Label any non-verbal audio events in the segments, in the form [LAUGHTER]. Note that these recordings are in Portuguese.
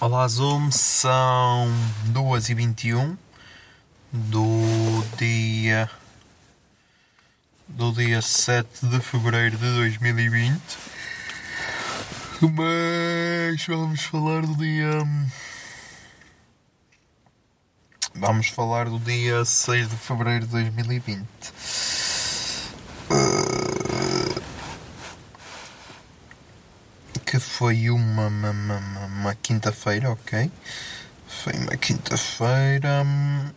Olá Zoom, são 2h21 do dia do dia 7 de Fevereiro de 2020 Mas vamos falar do dia Vamos falar do dia 6 de Fevereiro de 2020 que foi uma, uma, uma, uma- quinta-feira, ok? Foi uma quinta-feira hum,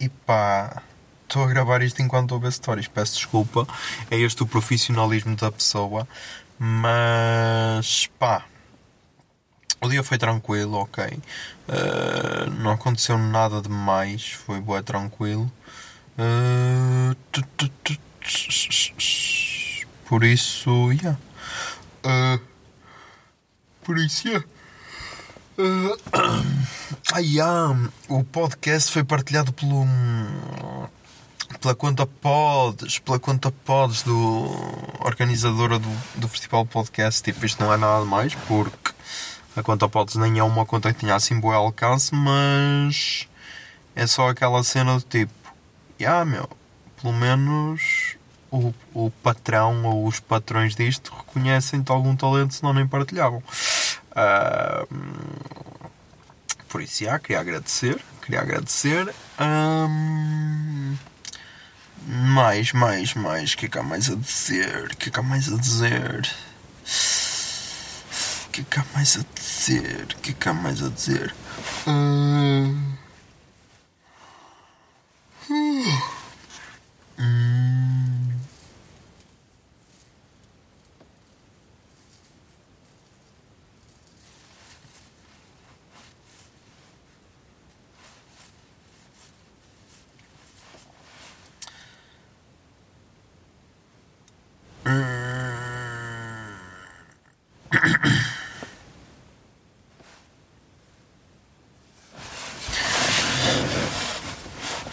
e pá, estou a gravar isto enquanto estou a ver stories, peço desculpa, é este o profissionalismo da pessoa, mas pá, o dia foi tranquilo, ok? Uh, não aconteceu nada de mais, foi boa tranquilo. Uh, por isso, yeah. Uh, yeah. Uh, [COUGHS] ai, ah, o podcast foi partilhado pelo. pela conta Pods, pela conta Pods do organizadora do, do Festival Podcast. Tipo, isto não é nada mais, porque a conta Pods nem é uma conta que tinha assim bom alcance, mas é só aquela cena do tipo, ah, meu, pelo menos o, o patrão ou os patrões disto reconhecem-te algum talento, senão nem partilhavam. Ah, por isso, já, queria agradecer. Queria agradecer. Ahm, mais, mais, mais. O que é que há mais a dizer? O que é que há mais a dizer? O que é que há mais a dizer? O que é que há mais a dizer? Hum,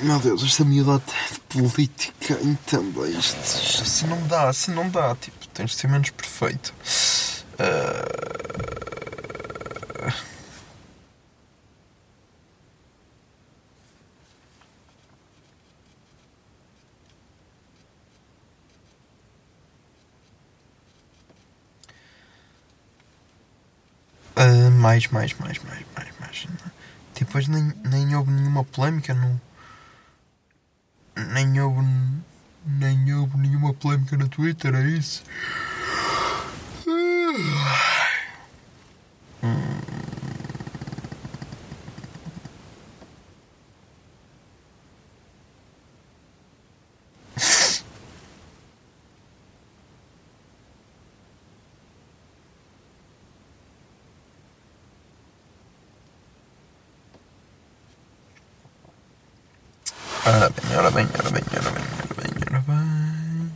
Meu Deus, esta miúda de política então, isto, assim não dá, assim não dá, tipo, tens de ser menos perfeito. Ah, Ah, mais, mais, mais, mais, mais, mais. Tipo, hoje nem, nem houve nenhuma polémica, não. Nem houve. Nem houve nenhuma polémica no Twitter, é isso? Ora bem, ora bem, ora bem, ora bem, ora bem, ora bem.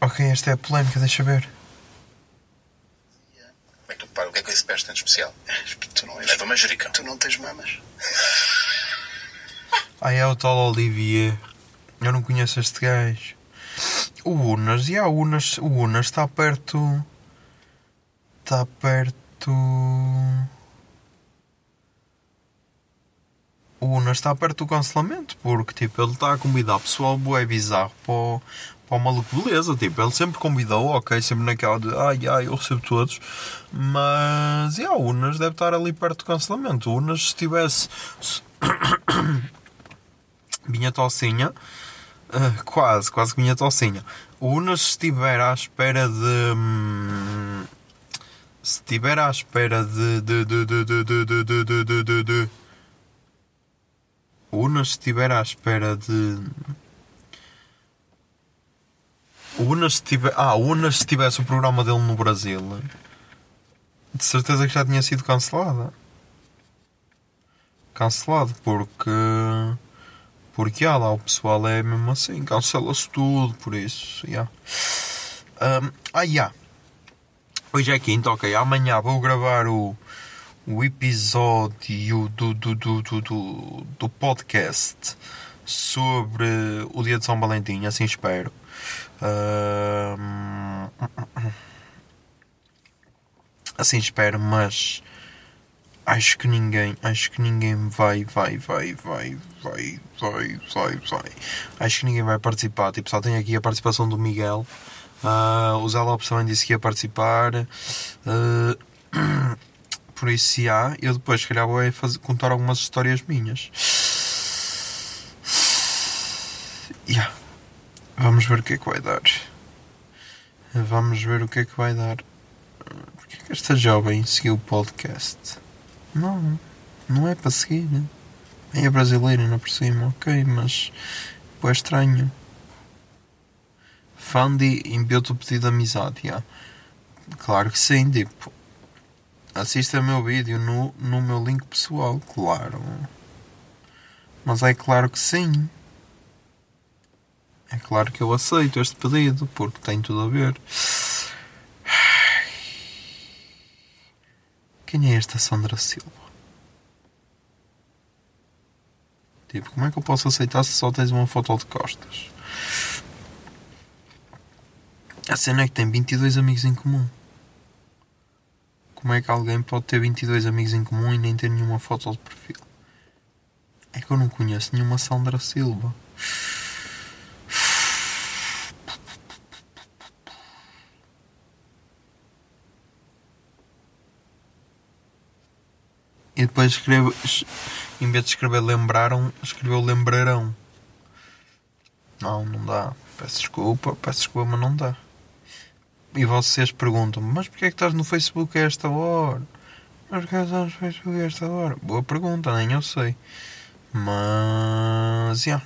Ok, esta é a polémica, deixa ver. Como é que tu para? O que é que esse peste tem de especial? Tu não és. Leva manjerica. Tu não tens mamas. [LAUGHS] Ah, é o tal Olivier. Eu não conheço este gajo. O Unas, e há o Unas, o Unas está perto. Está perto. O Unas está perto do cancelamento, porque tipo, ele está a convidar pessoal bué bizarro para para o maluco beleza, tipo, ele sempre convidou, ok, sempre naquela de ai ai, eu recebo todos, mas yeah, o Unas deve estar ali perto do cancelamento. O Unas se tivesse se- [COUGHS] vinha tocinha, ah, quase, quase que vinha tocinha. O Unas se estiver à espera de. hum, se estiver à espera de. de, de, de, de, de, de, de, de, de, de, de Unas estiver à espera de. Unas tiver. Ah, Unas se tivesse o programa dele no Brasil. De certeza que já tinha sido cancelada. Cancelado porque. Porque ah, lá o pessoal é mesmo assim, cancela-se tudo, por isso. Yeah. Um, ah, yeah. Hoje é quinta, ok. Amanhã vou gravar o, o episódio do, do, do, do, do, podcast sobre o dia de São Valentim, assim espero. Ahm, assim espero, mas acho que ninguém, acho que ninguém vai, vai, vai, vai, vai, vai, vai, vai. Acho que ninguém vai participar. Tipo, só tem aqui a participação do Miguel. Ah, o Zé Lopes também disse que ia participar. Ah, [CLEARS THROAT] por isso, se há, eu depois, se calhar, vou é fazer, contar algumas histórias minhas. Yeah. Vamos ver o que é que vai dar. Vamos ver o que é que vai dar. Porquê que esta jovem seguiu o podcast? Não, não é para seguir. É brasileira, ainda por cima, ok, mas. Pô, é estranho. Fandi enviou-te o pedido de amizade, já. Claro que sim, tipo. Assista meu vídeo no, no meu link pessoal, claro. Mas é claro que sim. É claro que eu aceito este pedido, porque tem tudo a ver. Quem é esta Sandra Silva? Tipo, como é que eu posso aceitar se só tens uma foto de costas? A cena é que tem 22 amigos em comum. Como é que alguém pode ter 22 amigos em comum e nem ter nenhuma foto de perfil? É que eu não conheço nenhuma Sandra Silva. E depois escreve, em vez de escrever lembraram, escreveu lembrarão. Não, não dá. Peço desculpa, peço desculpa, mas não dá. E vocês perguntam-me, mas porquê é que estás no Facebook a esta hora? Mas porquê é que estás no Facebook a esta hora? Boa pergunta, nem eu sei. Mas, yeah.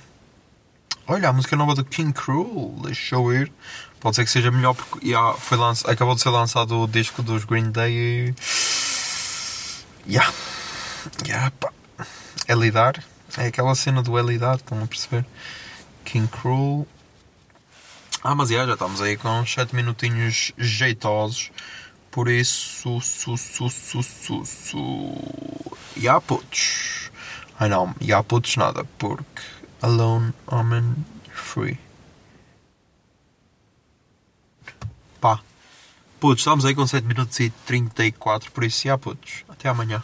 Olha, a música nova do King Cruel, deixa eu ir. Pode ser que seja melhor porque yeah, foi lanç... acabou de ser lançado o disco dos Green Day e. Yeah. Yeah, pá. É lidar. É aquela cena do é lidar, estão a perceber? King Cruel. Ah, mas yeah, já estamos aí com 7 minutinhos jeitosos. Por isso, su, su, su, su, su. Yeah, putos. Ai não, yeah, putos nada, porque alone, I'm free. Pá. Putos, estamos aí com 7 minutos e 34, por isso, yeah, putos. Até amanhã.